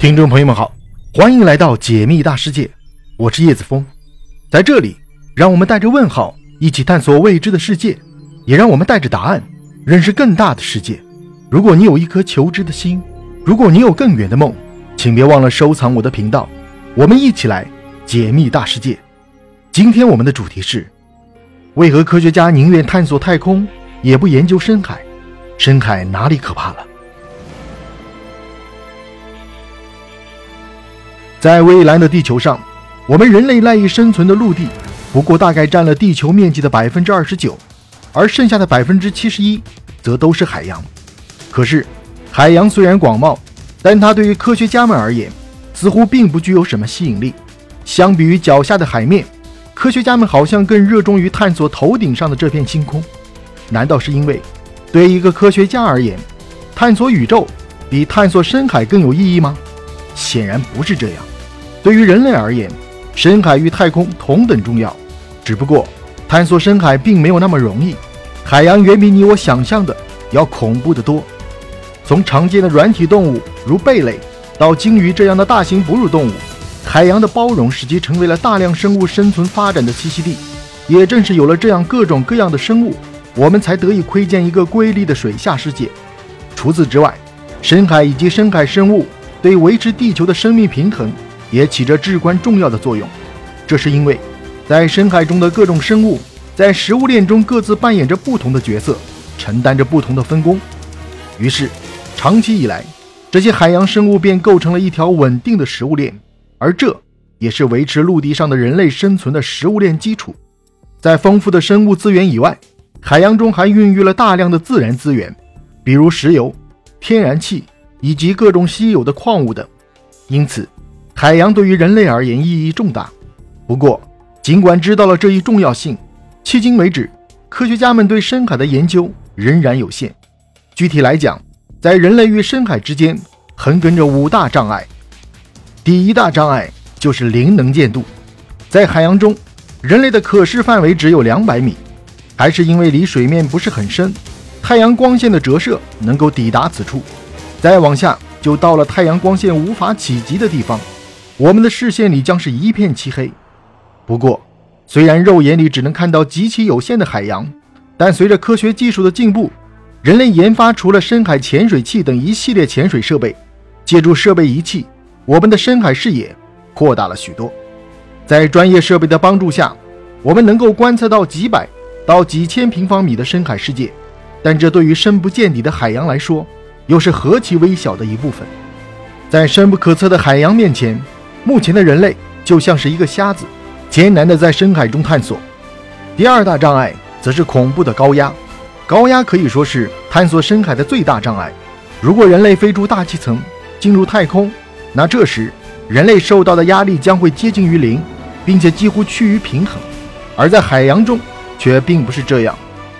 听众朋友们好，欢迎来到解密大世界，我是叶子峰，在这里，让我们带着问号一起探索未知的世界，也让我们带着答案认识更大的世界。如果你有一颗求知的心，如果你有更远的梦，请别忘了收藏我的频道，我们一起来解密大世界。今天我们的主题是：为何科学家宁愿探索太空，也不研究深海？深海哪里可怕了？在蔚蓝的地球上，我们人类赖以生存的陆地，不过大概占了地球面积的百分之二十九，而剩下的百分之七十一，则都是海洋。可是，海洋虽然广袤，但它对于科学家们而言，似乎并不具有什么吸引力。相比于脚下的海面，科学家们好像更热衷于探索头顶上的这片星空。难道是因为，对一个科学家而言，探索宇宙比探索深海更有意义吗？显然不是这样。对于人类而言，深海与太空同等重要，只不过探索深海并没有那么容易。海洋远比你我想象的要恐怖得多。从常见的软体动物如贝类，到鲸鱼这样的大型哺乳动物，海洋的包容使其成为了大量生物生存发展的栖息地。也正是有了这样各种各样的生物，我们才得以窥见一个瑰丽的水下世界。除此之外，深海以及深海生物对维持地球的生命平衡。也起着至关重要的作用，这是因为，在深海中的各种生物在食物链中各自扮演着不同的角色，承担着不同的分工。于是，长期以来，这些海洋生物便构成了一条稳定的食物链，而这也是维持陆地上的人类生存的食物链基础。在丰富的生物资源以外，海洋中还孕育了大量的自然资源，比如石油、天然气以及各种稀有的矿物等。因此，海洋对于人类而言意义重大，不过，尽管知道了这一重要性，迄今为止，科学家们对深海的研究仍然有限。具体来讲，在人类与深海之间横亘着五大障碍。第一大障碍就是零能见度，在海洋中，人类的可视范围只有两百米，还是因为离水面不是很深，太阳光线的折射能够抵达此处，再往下就到了太阳光线无法企及的地方。我们的视线里将是一片漆黑。不过，虽然肉眼里只能看到极其有限的海洋，但随着科学技术的进步，人类研发出了深海潜水器等一系列潜水设备。借助设备仪器，我们的深海视野扩大了许多。在专业设备的帮助下，我们能够观测到几百到几千平方米的深海世界。但这对于深不见底的海洋来说，又是何其微小的一部分。在深不可测的海洋面前，目前的人类就像是一个瞎子，艰难地在深海中探索。第二大障碍则是恐怖的高压，高压可以说是探索深海的最大障碍。如果人类飞出大气层，进入太空，那这时人类受到的压力将会接近于零，并且几乎趋于平衡。而在海洋中却并不是这样，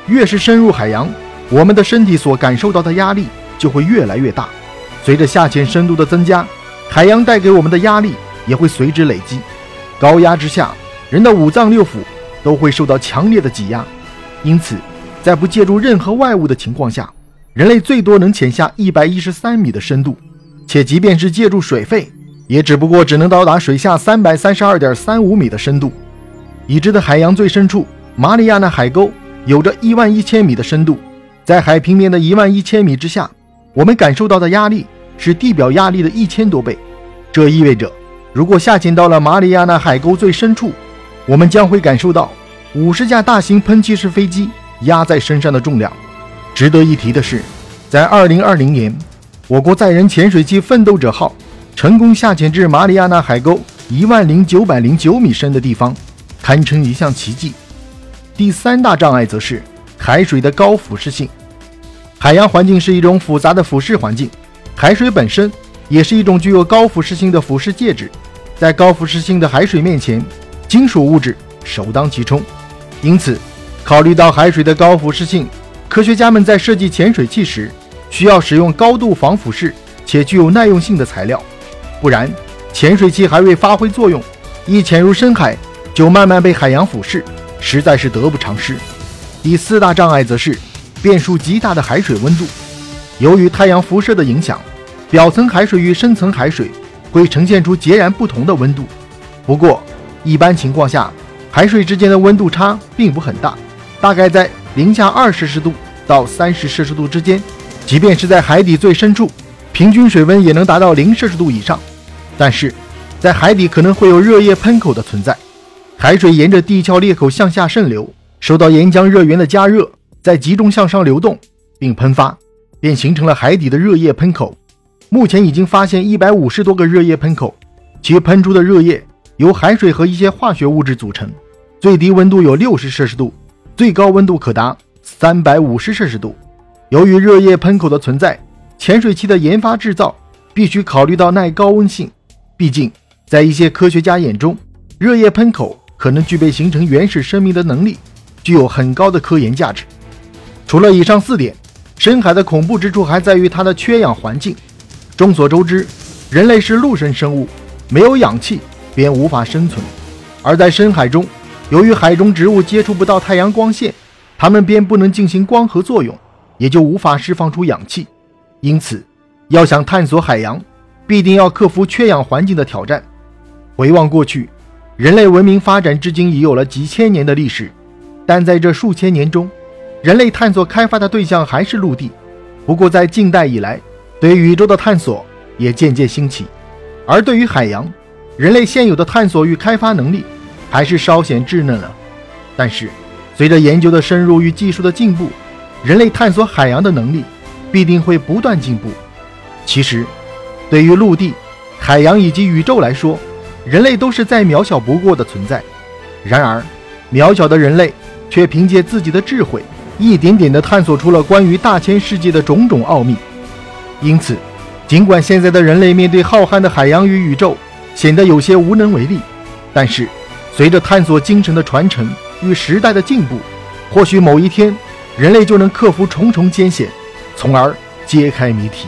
越是深入海洋，我们的身体所感受到的压力就会越来越大。随着下潜深度的增加，海洋带给我们的压力。也会随之累积，高压之下，人的五脏六腑都会受到强烈的挤压。因此，在不借助任何外物的情况下，人类最多能潜下一百一十三米的深度，且即便是借助水肺，也只不过只能到达水下三百三十二点三五米的深度。已知的海洋最深处马里亚纳海沟有着一万一千米的深度，在海平面的一万一千米之下，我们感受到的压力是地表压力的一千多倍。这意味着。如果下潜到了马里亚纳海沟最深处，我们将会感受到五十架大型喷气式飞机压在身上的重量。值得一提的是，在2020年，我国载人潜水器“奋斗者号”成功下潜至马里亚纳海沟一万零九百零九米深的地方，堪称一项奇迹。第三大障碍则是海水的高腐蚀性。海洋环境是一种复杂的腐蚀环境，海水本身。也是一种具有高腐蚀性的腐蚀介质，在高腐蚀性的海水面前，金属物质首当其冲。因此，考虑到海水的高腐蚀性，科学家们在设计潜水器时，需要使用高度防腐蚀且具有耐用性的材料，不然潜水器还未发挥作用，一潜入深海就慢慢被海洋腐蚀，实在是得不偿失。第四大障碍则是变数极大的海水温度，由于太阳辐射的影响。表层海水与深层海水会呈现出截然不同的温度。不过，一般情况下，海水之间的温度差并不很大，大概在零下二摄氏度到三十摄氏度之间。即便是在海底最深处，平均水温也能达到零摄氏度以上。但是，在海底可能会有热液喷口的存在，海水沿着地壳裂口向下渗流，受到岩浆热源的加热，再集中向上流动并喷发，便形成了海底的热液喷口。目前已经发现一百五十多个热液喷口，其喷出的热液。由海水和一些化学物质组成，最低温度有六十摄氏度，最高温度可达三百五十摄氏度。由于热液喷口的存在，潜水器的研发制造必须考虑到耐高温性。毕竟，在一些科学家眼中，热液喷口可能具备形成原始生命的能力，具有很高的科研价值。除了以上四点，深海的恐怖之处还在于它的缺氧环境。众所周知，人类是陆生生物，没有氧气。便无法生存，而在深海中，由于海中植物接触不到太阳光线，它们便不能进行光合作用，也就无法释放出氧气。因此，要想探索海洋，必定要克服缺氧环境的挑战。回望过去，人类文明发展至今已有了几千年的历史，但在这数千年中，人类探索开发的对象还是陆地。不过，在近代以来，对宇宙的探索也渐渐兴起，而对于海洋，人类现有的探索与开发能力还是稍显稚嫩了，但是随着研究的深入与技术的进步，人类探索海洋的能力必定会不断进步。其实，对于陆地、海洋以及宇宙来说，人类都是再渺小不过的存在。然而，渺小的人类却凭借自己的智慧，一点点地探索出了关于大千世界的种种奥秘。因此，尽管现在的人类面对浩瀚的海洋与宇宙，显得有些无能为力，但是随着探索精神的传承与时代的进步，或许某一天，人类就能克服重重艰险，从而揭开谜题。